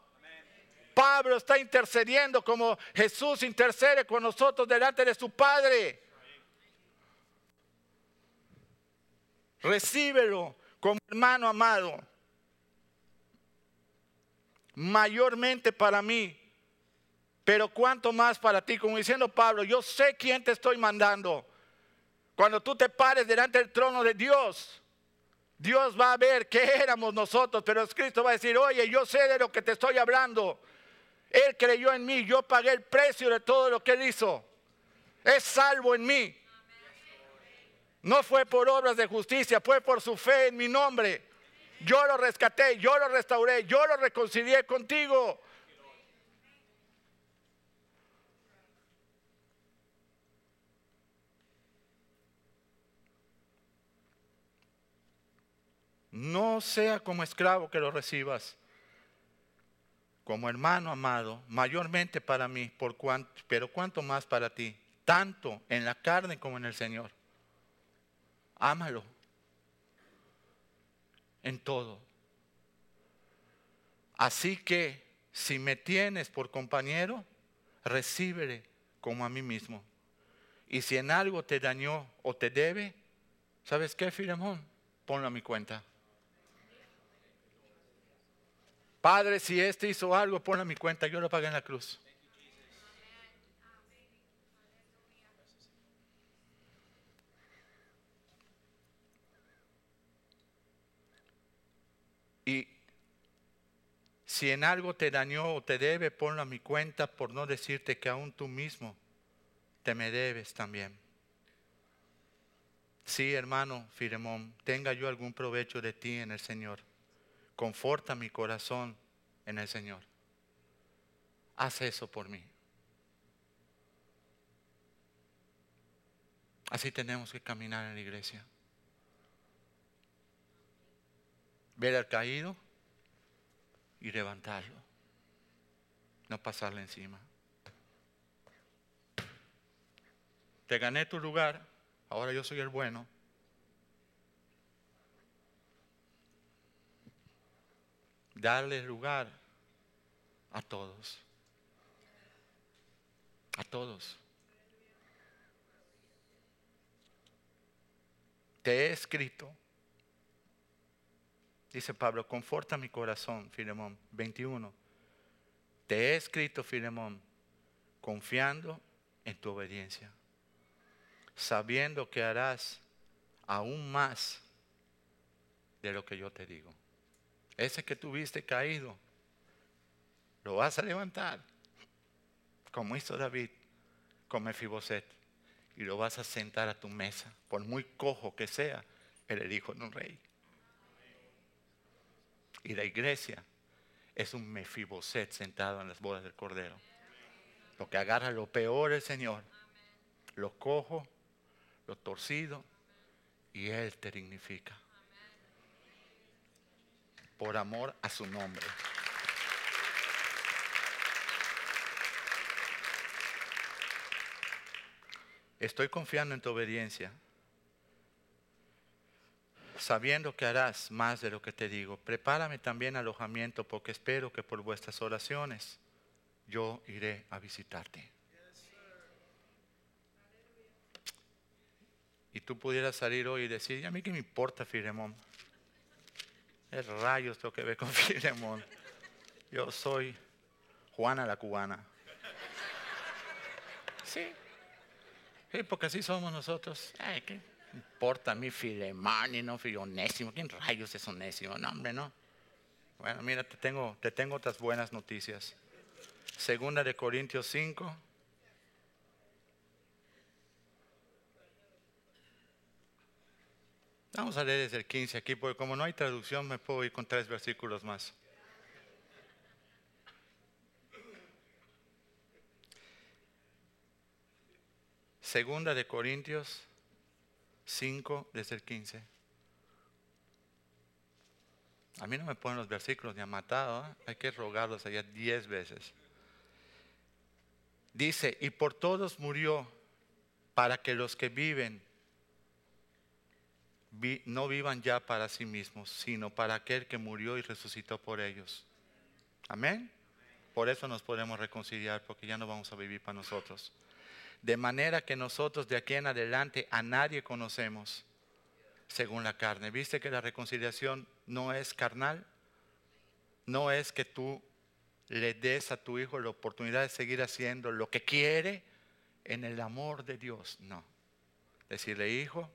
[SPEAKER 2] Pablo está intercediendo como Jesús intercede con nosotros delante de su Padre. Recíbelo como hermano amado. Mayormente para mí, pero cuánto más para ti, como diciendo Pablo, yo sé quién te estoy mandando. Cuando tú te pares delante del trono de Dios, Dios va a ver qué éramos nosotros, pero Cristo va a decir, oye, yo sé de lo que te estoy hablando. Él creyó en mí, yo pagué el precio de todo lo que él hizo. Es salvo en mí. No fue por obras de justicia, fue por su fe en mi nombre. Yo lo rescaté, yo lo restauré, yo lo reconcilié contigo. No sea como esclavo que lo recibas, como hermano amado, mayormente para mí, pero cuanto más para ti, tanto en la carne como en el Señor. Ámalo en todo. Así que si me tienes por compañero, recíbele como a mí mismo. Y si en algo te dañó o te debe, ¿sabes qué, Filemón? Ponlo a mi cuenta. Padre, si este hizo algo, ponlo a mi cuenta, yo lo pagué en la cruz. Y si en algo te dañó o te debe, ponlo a mi cuenta por no decirte que aún tú mismo te me debes también. Sí, hermano Filemón, tenga yo algún provecho de ti en el Señor conforta mi corazón en el Señor. Haz eso por mí. Así tenemos que caminar en la iglesia. Ver al caído y levantarlo. No pasarle encima. Te gané tu lugar, ahora yo soy el bueno. darle lugar a todos. A todos. Te he escrito, dice Pablo, conforta mi corazón, Filemón, 21. Te he escrito, Filemón, confiando en tu obediencia, sabiendo que harás aún más de lo que yo te digo. Ese que tuviste caído, lo vas a levantar, como hizo David con Mefiboset, y lo vas a sentar a tu mesa, por muy cojo que sea, el hijo de un rey. Y la iglesia es un Mefiboset sentado en las bodas del Cordero. Lo que agarra lo peor el Señor, lo cojo, lo torcido, y Él te dignifica por amor a su nombre. Estoy confiando en tu obediencia, sabiendo que harás más de lo que te digo. Prepárame también alojamiento porque espero que por vuestras oraciones yo iré a visitarte. Y tú pudieras salir hoy y decir, a mí qué me importa, Firemón es rayos lo que ve con Filemón. Yo soy Juana la cubana. Sí. Sí, porque así somos nosotros. Ay, ¿Qué importa a mí Filemón y no Filonésimo? ¿Quién rayos es onésimo? No, hombre, no. Bueno, mira, te tengo, te tengo otras buenas noticias. Segunda de Corintios 5. Vamos a leer desde el 15 aquí, porque como no hay traducción, me puedo ir con tres versículos más. Segunda de Corintios 5, desde el 15. A mí no me ponen los versículos ni a matado, ¿eh? hay que rogarlos allá diez veces. Dice, y por todos murió para que los que viven no vivan ya para sí mismos, sino para aquel que murió y resucitó por ellos. Amén. Por eso nos podemos reconciliar, porque ya no vamos a vivir para nosotros. De manera que nosotros de aquí en adelante a nadie conocemos según la carne. ¿Viste que la reconciliación no es carnal? No es que tú le des a tu hijo la oportunidad de seguir haciendo lo que quiere en el amor de Dios. No. Decirle, hijo,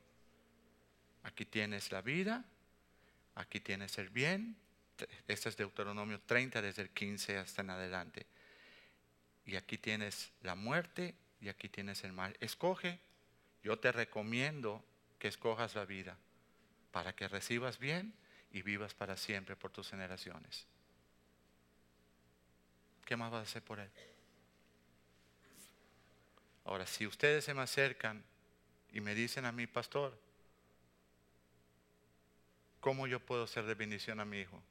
[SPEAKER 2] Aquí tienes la vida Aquí tienes el bien. Este es Deuteronomio 30 desde el 15 hasta en adelante. Y aquí tienes la muerte y aquí tienes el mal. Escoge. Yo te recomiendo que escojas la vida para que recibas bien y vivas para siempre por tus generaciones. ¿Qué más vas a hacer por él? Ahora, si ustedes se me acercan y me dicen a mi pastor, ¿cómo yo puedo ser de bendición a mi hijo?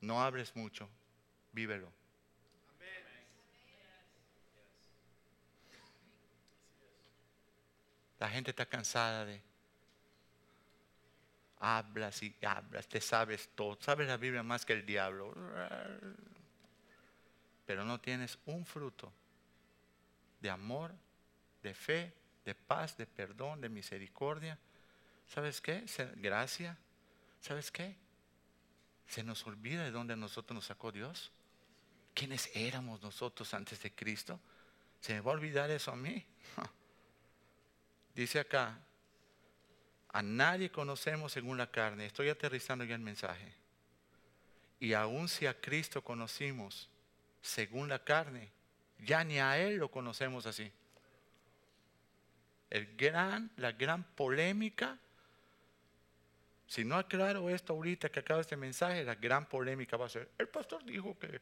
[SPEAKER 2] No hables mucho, vívelo. La gente está cansada de hablas y hablas, te sabes todo, sabes la Biblia más que el diablo, pero no tienes un fruto de amor, de fe, de paz, de perdón, de misericordia. ¿Sabes qué? Gracia. ¿Sabes qué? Se nos olvida de dónde nosotros nos sacó Dios. ¿Quiénes éramos nosotros antes de Cristo? ¿Se me va a olvidar eso a mí? Dice acá, a nadie conocemos según la carne. Estoy aterrizando ya el mensaje. Y aun si a Cristo conocimos según la carne, ya ni a Él lo conocemos así. El gran, la gran polémica, si no aclaro esto ahorita que acaba este mensaje, la gran polémica va a ser, el pastor dijo que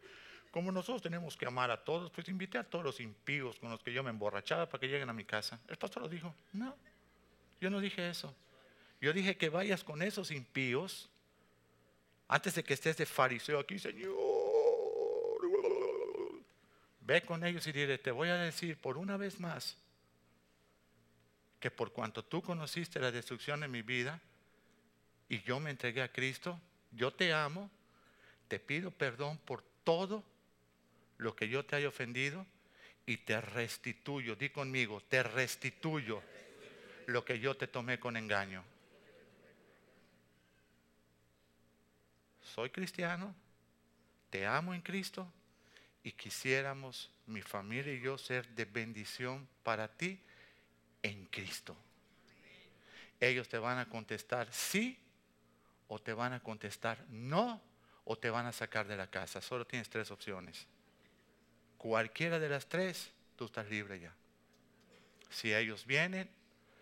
[SPEAKER 2] como nosotros tenemos que amar a todos, pues invité a todos los impíos con los que yo me emborrachaba para que lleguen a mi casa. El pastor lo dijo, no, yo no dije eso. Yo dije que vayas con esos impíos antes de que estés de fariseo aquí, Señor. Ve con ellos y dile, te voy a decir por una vez más que por cuanto tú conociste la destrucción en mi vida y yo me entregué a Cristo, yo te amo, te pido perdón por todo lo que yo te haya ofendido y te restituyo. Di conmigo, te restituyo lo que yo te tomé con engaño. Soy cristiano, te amo en Cristo y quisiéramos mi familia y yo ser de bendición para ti en Cristo. Ellos te van a contestar sí o te van a contestar no o te van a sacar de la casa. Solo tienes tres opciones. Cualquiera de las tres, tú estás libre ya. Si ellos vienen,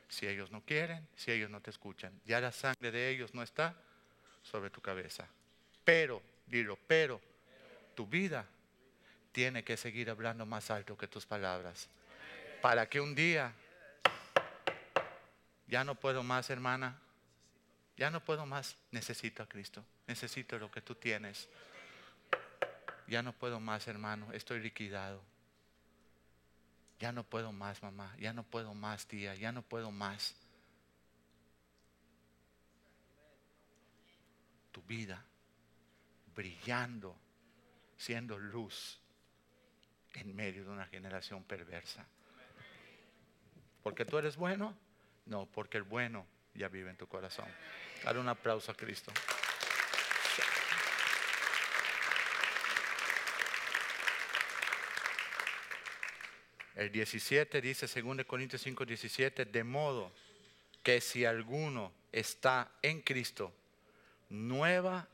[SPEAKER 2] si ellos no quieren, si ellos no te escuchan, ya la sangre de ellos no está sobre tu cabeza. Pero, dilo, pero tu vida tiene que seguir hablando más alto que tus palabras. Para que un día, ya no puedo más, hermana, ya no puedo más, necesito a Cristo, necesito lo que tú tienes. Ya no puedo más, hermano, estoy liquidado. Ya no puedo más, mamá, ya no puedo más, tía, ya no puedo más. Tu vida brillando, siendo luz en medio de una generación perversa. ¿Porque tú eres bueno? No, porque el bueno ya vive en tu corazón. Dale un aplauso a Cristo. El 17 dice, según Corintios 5, 17, de modo que si alguno está en Cristo, nueva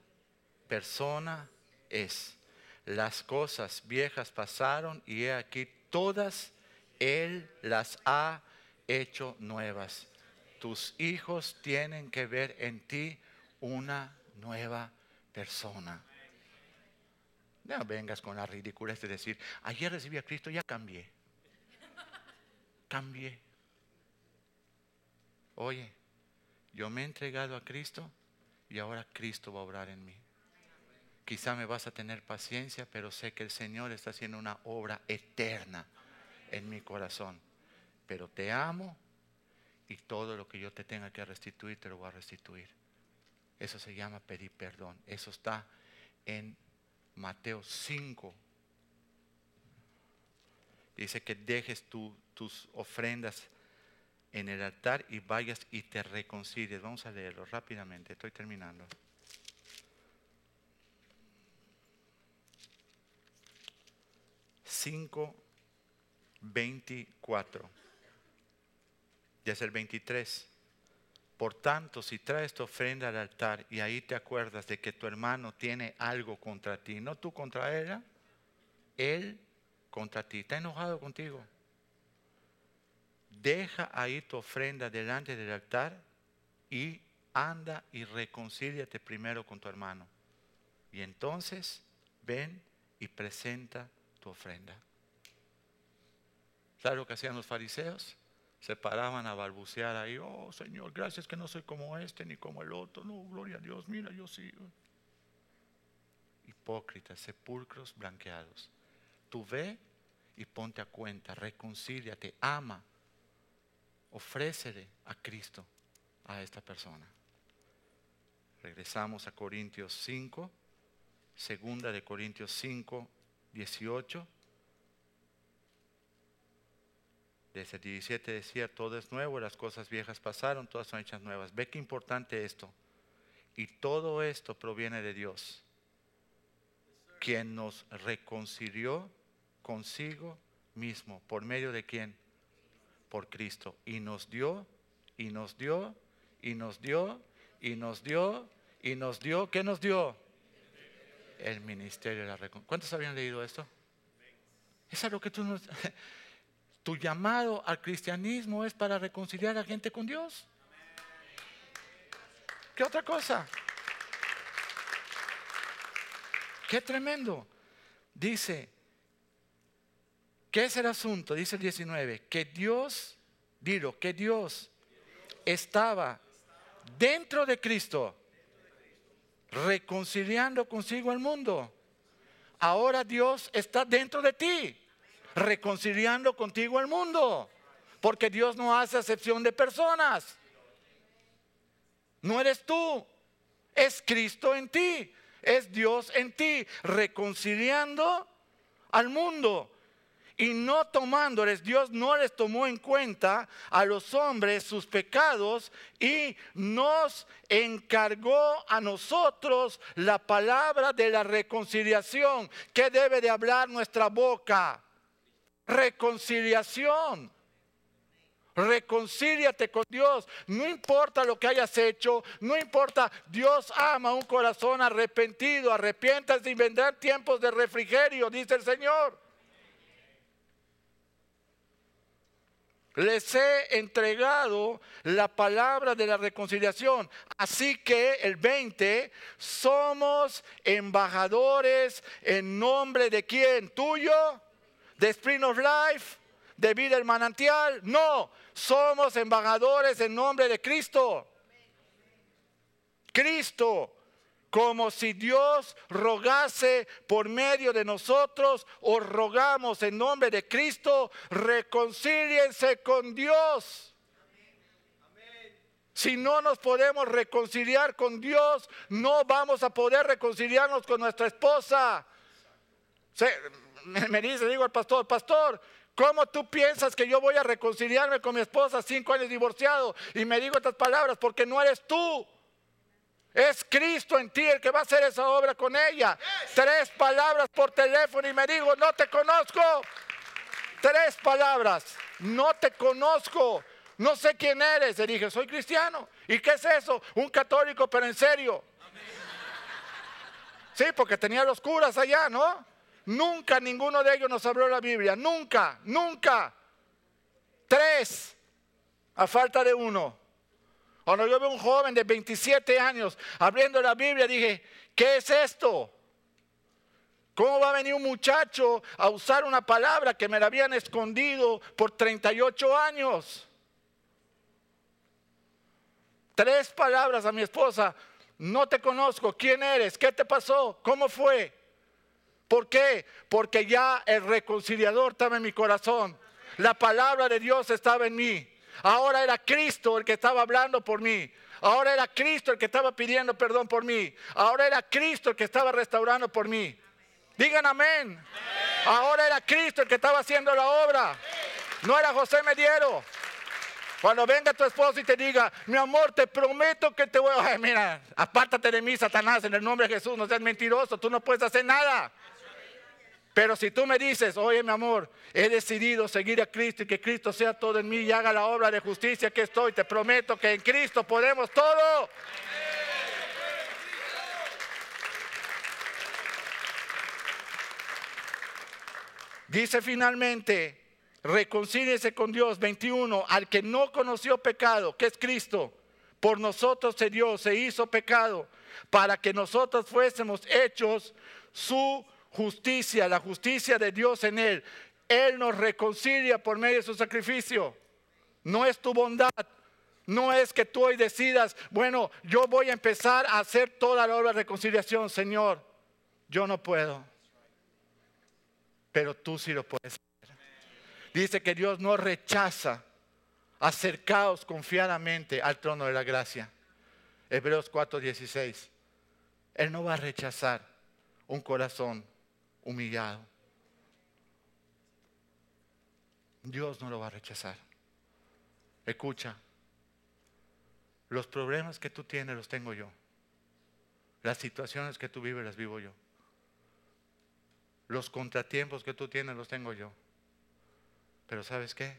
[SPEAKER 2] persona es las cosas viejas pasaron y he aquí todas Él las ha hecho nuevas. Tus hijos tienen que ver en ti una nueva persona. No vengas con la ridiculez de decir, ayer recibí a Cristo, ya cambié. Cambié. Oye, yo me he entregado a Cristo y ahora Cristo va a obrar en mí. Quizá me vas a tener paciencia, pero sé que el Señor está haciendo una obra eterna en mi corazón. Pero te amo y todo lo que yo te tenga que restituir, te lo voy a restituir. Eso se llama pedir perdón. Eso está en Mateo 5. Dice que dejes tus ofrendas en el altar y vayas y te reconcilies. Vamos a leerlo rápidamente, estoy terminando. 5, 24. Ya es el 23. Por tanto, si traes tu ofrenda al altar y ahí te acuerdas de que tu hermano tiene algo contra ti, no tú contra ella, él contra ti, está enojado contigo. Deja ahí tu ofrenda delante del altar y anda y reconcíliate primero con tu hermano. Y entonces ven y presenta tu ofrenda. ¿Sabes lo que hacían los fariseos? Se paraban a balbucear ahí, oh Señor, gracias que no soy como este ni como el otro. No, gloria a Dios, mira, yo sí. Hipócritas, sepulcros blanqueados. Tú ve y ponte a cuenta, reconcíliate, ama, ofrécele a Cristo a esta persona. Regresamos a Corintios 5, segunda de Corintios 5, 18. Desde el 17 decía, todo es nuevo, las cosas viejas pasaron, todas son hechas nuevas. Ve qué importante esto. Y todo esto proviene de Dios, quien nos reconcilió consigo mismo. ¿Por medio de quién? Por Cristo. Y nos dio, y nos dio, y nos dio, y nos dio, y nos dio. ¿Qué nos dio? El ministerio de la reconciliación. ¿Cuántos habían leído esto? Es lo que tú nos... Tu llamado al cristianismo es para reconciliar a la gente con Dios. ¿Qué otra cosa? Qué tremendo. Dice, ¿qué es el asunto? Dice el 19, que Dios, dilo, que Dios estaba dentro de Cristo, reconciliando consigo al mundo. Ahora Dios está dentro de ti reconciliando contigo el mundo. Porque Dios no hace acepción de personas. No eres tú, es Cristo en ti, es Dios en ti, reconciliando al mundo y no tomándoles, Dios no les tomó en cuenta a los hombres sus pecados y nos encargó a nosotros la palabra de la reconciliación. que debe de hablar nuestra boca? reconciliación. Reconcíliate con Dios. No importa lo que hayas hecho, no importa. Dios ama un corazón arrepentido. Arrepientas y vendrán tiempos de refrigerio, dice el Señor. Les he entregado la palabra de la reconciliación. Así que el 20, somos embajadores en nombre de quién? ¿Tuyo? de Spring of Life, de vida el manantial. No, somos embajadores en nombre de Cristo. Cristo, como si Dios rogase por medio de nosotros, os rogamos en nombre de Cristo, reconcíliense con Dios. Si no nos podemos reconciliar con Dios, no vamos a poder reconciliarnos con nuestra esposa me dice, digo al pastor, pastor, ¿cómo tú piensas que yo voy a reconciliarme con mi esposa cinco años divorciado? Y me digo estas palabras, porque no eres tú. Es Cristo en ti el que va a hacer esa obra con ella. Tres palabras por teléfono y me digo, no te conozco. Tres palabras, no te conozco. No sé quién eres. Le dije, soy cristiano. ¿Y qué es eso? Un católico, pero en serio. Sí, porque tenía los curas allá, ¿no? Nunca ninguno de ellos nos habló la Biblia. Nunca, nunca. Tres, a falta de uno. Cuando yo veo un joven de 27 años abriendo la Biblia, dije, ¿qué es esto? ¿Cómo va a venir un muchacho a usar una palabra que me la habían escondido por 38 años? Tres palabras a mi esposa, no te conozco, ¿quién eres? ¿Qué te pasó? ¿Cómo fue? ¿Por qué? Porque ya el reconciliador estaba en mi corazón. La palabra de Dios estaba en mí. Ahora era Cristo el que estaba hablando por mí. Ahora era Cristo el que estaba pidiendo perdón por mí. Ahora era Cristo el que estaba restaurando por mí. Digan amén. Ahora era Cristo el que estaba haciendo la obra. No era José Mediero. Cuando venga tu esposo y te diga, mi amor, te prometo que te voy a... mira, apártate de mí, Satanás, en el nombre de Jesús, no seas mentiroso, tú no puedes hacer nada. Pero si tú me dices, oye mi amor, he decidido seguir a Cristo y que Cristo sea todo en mí y haga la obra de justicia que estoy, te prometo que en Cristo podemos todo. Dice finalmente, reconcíliese con Dios, 21, al que no conoció pecado, que es Cristo, por nosotros se dio, se hizo pecado, para que nosotros fuésemos hechos su justicia, la justicia de Dios en Él. Él nos reconcilia por medio de su sacrificio. No es tu bondad. No es que tú hoy decidas, bueno, yo voy a empezar a hacer toda la obra de reconciliación, Señor. Yo no puedo. Pero tú sí lo puedes hacer. Dice que Dios no rechaza. Acercaos confiadamente al trono de la gracia. Hebreos 4:16. Él no va a rechazar un corazón humillado. Dios no lo va a rechazar. Escucha, los problemas que tú tienes los tengo yo. Las situaciones que tú vives las vivo yo. Los contratiempos que tú tienes los tengo yo. Pero ¿sabes qué?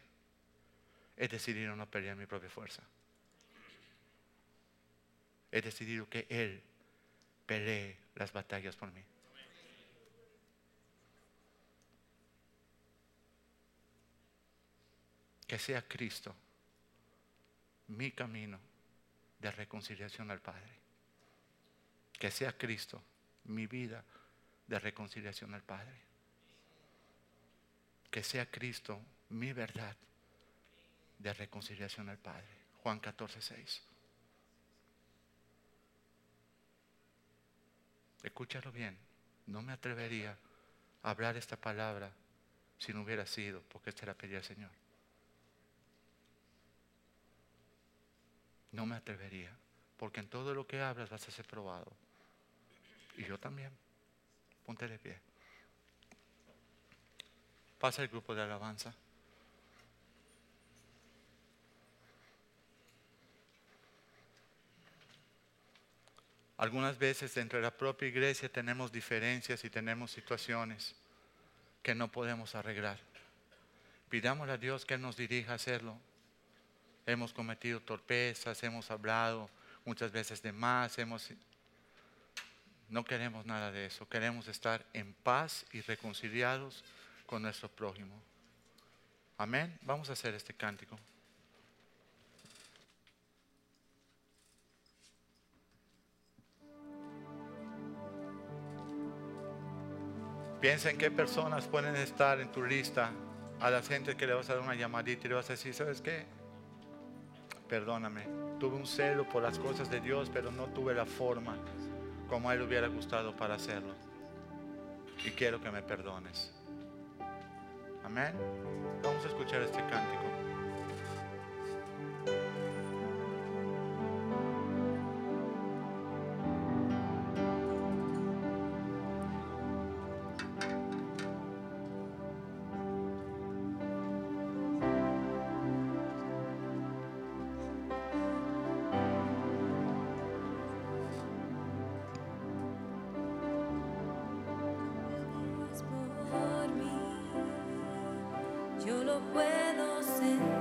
[SPEAKER 2] He decidido no pelear mi propia fuerza. He decidido que Él pelee las batallas por mí. Que sea Cristo mi camino de reconciliación al Padre. Que sea Cristo mi vida de reconciliación al Padre. Que sea Cristo mi verdad de reconciliación al Padre. Juan 14, 6. Escúchalo bien. No me atrevería a hablar esta palabra si no hubiera sido porque esta la pedía el Señor. No me atrevería, porque en todo lo que hablas vas a ser probado. Y yo también. Ponte de pie. Pasa el grupo de alabanza. Algunas veces dentro de la propia iglesia tenemos diferencias y tenemos situaciones que no podemos arreglar. Pidámosle a Dios que nos dirija a hacerlo hemos cometido torpezas, hemos hablado muchas veces de más, hemos... No queremos nada de eso, queremos estar en paz y reconciliados con nuestro prójimo. Amén. Vamos a hacer este cántico. Piensa en qué personas pueden estar en tu lista a la gente que le vas a dar una llamadita y le vas a decir, ¿sabes qué? Perdóname. Tuve un celo por las cosas de Dios, pero no tuve la forma como a Él hubiera gustado para hacerlo. Y quiero que me perdones. Amén. Vamos a escuchar este cántico. lo puedo sentir.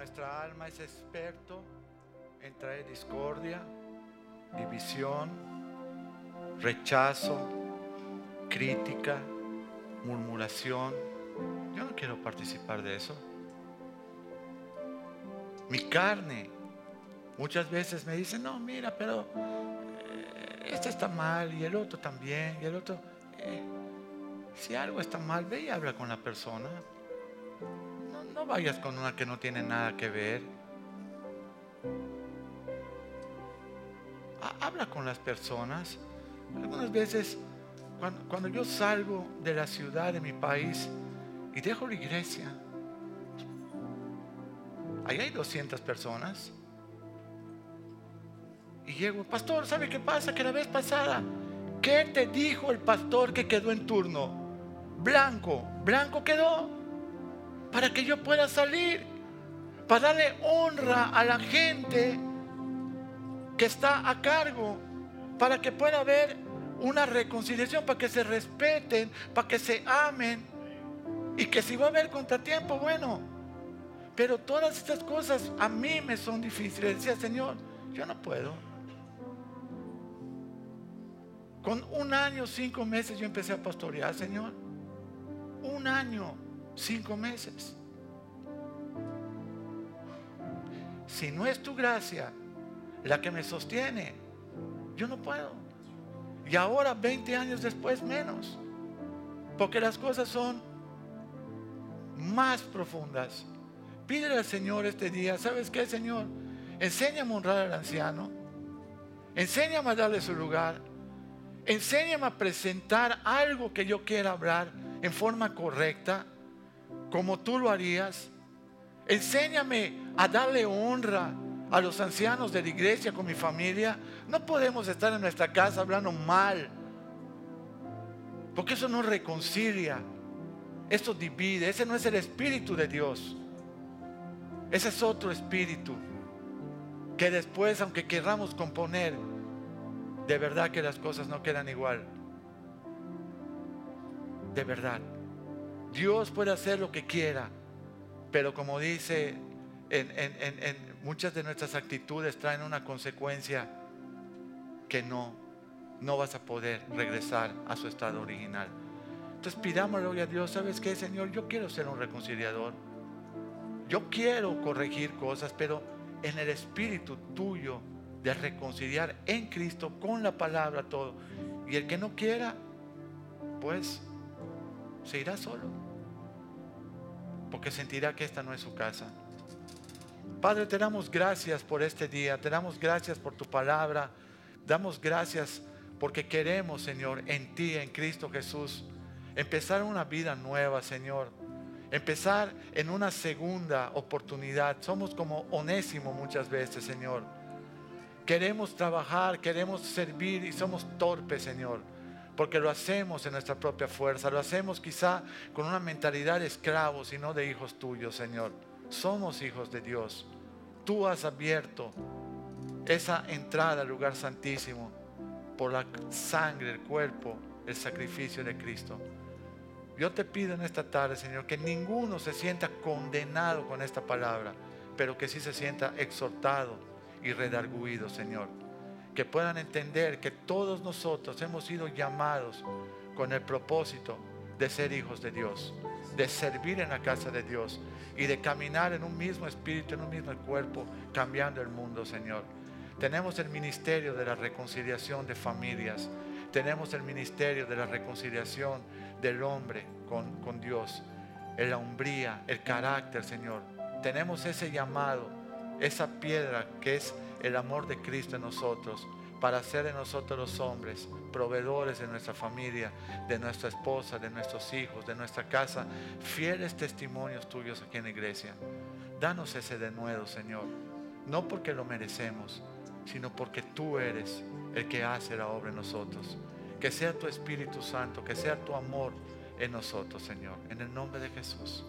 [SPEAKER 2] Nuestra alma es experto en traer discordia, división, rechazo, crítica, murmuración. Yo no quiero participar de eso. Mi carne muchas veces me dice, no, mira, pero eh, este está mal y el otro también, y el otro... Eh, si algo está mal, ve y habla con la persona. No, vayas con una que no tiene nada que ver. Habla con las personas. Algunas veces, cuando, cuando yo salgo de la ciudad, de mi país, y dejo la iglesia, ahí hay 200 personas. Y llego, pastor, ¿sabe qué pasa? Que la vez pasada, ¿qué te dijo el pastor que quedó en turno? Blanco, blanco quedó. Para que yo pueda salir, para darle honra a la gente que está a cargo, para que pueda haber una reconciliación, para que se respeten, para que se amen. Y que si va a haber contratiempo, bueno. Pero todas estas cosas a mí me son difíciles. Decía, Señor, yo no puedo. Con un año, cinco meses yo empecé a pastorear, Señor. Un año, cinco meses. Si no es tu gracia la que me sostiene, yo no puedo. Y ahora, 20 años después, menos. Porque las cosas son más profundas. Pídele al Señor este día, ¿sabes qué, Señor? Enséñame a honrar al anciano. Enséñame a darle su lugar. Enséñame a presentar algo que yo quiera hablar en forma correcta, como tú lo harías. Enséñame a darle honra a los ancianos de la iglesia con mi familia. No podemos estar en nuestra casa hablando mal, porque eso no reconcilia, eso divide, ese no es el espíritu de Dios. Ese es otro espíritu que después, aunque queramos componer, de verdad que las cosas no quedan igual. De verdad. Dios puede hacer lo que quiera, pero como dice, en, muchas de nuestras actitudes traen una consecuencia que no, no vas a poder regresar a su estado original. Entonces pidámosle a Dios, ¿sabes qué, Señor? Yo quiero ser un reconciliador. Yo quiero corregir cosas, pero en el espíritu tuyo de reconciliar en Cristo con la palabra todo. Y el que no quiera, pues se irá solo. Porque sentirá que esta no es su casa. Padre, te damos gracias por este día. Te damos gracias por tu palabra. Damos gracias porque queremos, Señor, en ti, en Cristo Jesús, empezar una vida nueva, Señor. Empezar en una segunda oportunidad. Somos como onésimo muchas veces, Señor Queremos trabajar, queremos servir y somos torpes, Señor, porque lo hacemos en nuestra propia fuerza, lo hacemos quizá con una mentalidad de esclavos y no de hijos tuyos, Señor. Somos hijos de Dios. Tú has abierto esa entrada al lugar santísimo por la sangre, el cuerpo, el sacrificio de Cristo. Yo te pido en esta tarde, Señor, que ninguno se sienta condenado con esta palabra, pero que sí se sienta exhortado y redarguidos, Señor. Que puedan entender que todos nosotros hemos sido llamados con el propósito de ser hijos de Dios, de servir en la casa de Dios y de caminar en un mismo espíritu, en un mismo cuerpo, cambiando el mundo, Señor. Tenemos el ministerio de la reconciliación de familias. Tenemos el ministerio de la reconciliación del hombre con, con Dios. La hombría, el carácter, Señor. Tenemos ese llamado esa piedra que es el amor de Cristo en nosotros, para hacer de nosotros los hombres proveedores de nuestra familia, de nuestra esposa, de nuestros hijos, de nuestra casa, fieles testimonios tuyos aquí en la iglesia. Danos ese de nuevo, Señor, no porque lo merecemos, sino porque tú eres el que hace la obra en nosotros. Que sea tu Espíritu Santo, que sea tu amor en nosotros, Señor, en el nombre de Jesús.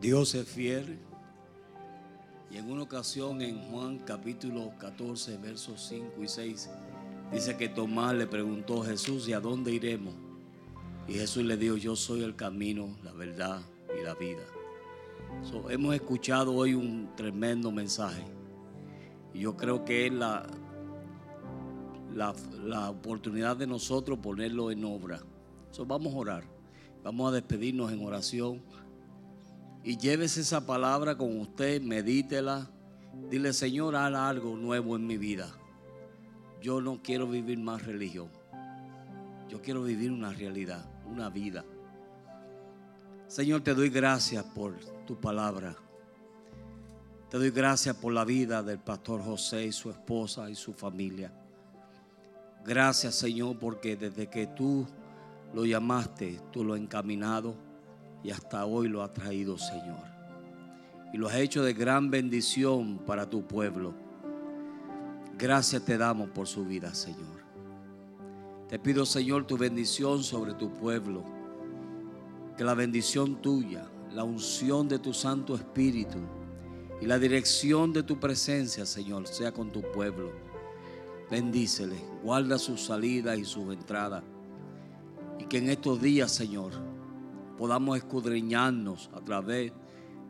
[SPEAKER 3] Dios es fiel. Y en una ocasión en Juan capítulo 14, versos 5 y 6, Dice que Tomás le preguntó a Jesús, ¿y a dónde iremos? Y Jesús le dijo, yo soy el camino, la verdad y la vida. hemos escuchado hoy un tremendo mensaje. Y yo creo que es la, la, oportunidad de nosotros ponerlo en obra. vamos a orar. Vamos a despedirnos en oración. Y llévese esa palabra con usted, medítela. Dile, Señor, haz algo nuevo en mi vida. Yo no quiero vivir más religión. Yo quiero vivir una realidad, una vida. Señor, te doy gracias por tu palabra. Te doy gracias por la vida del pastor José y su esposa y su familia. Gracias, Señor, porque desde que tú lo llamaste, tú lo has encaminado y hasta hoy lo has traído, Señor. Y lo has hecho de gran bendición para tu pueblo. Gracias te damos por su vida, Señor. Te pido, Señor, tu bendición sobre tu pueblo. Que la bendición tuya, la unción de tu Santo Espíritu y la dirección de tu presencia, Señor, sea con tu pueblo. Bendícele, guarda su salida y su entrada. Y que en estos días, Señor, podamos escudriñarnos a través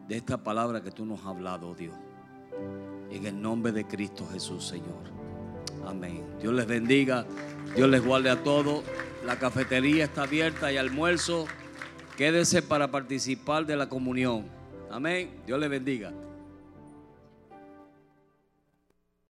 [SPEAKER 3] de esta palabra que tú nos has hablado, Dios. En el nombre de Cristo Jesús, Señor. Amén. Dios les bendiga. Dios les guarde a todos. La cafetería está abierta y almuerzo. Quédese para participar de la comunión. Amén. Dios les bendiga.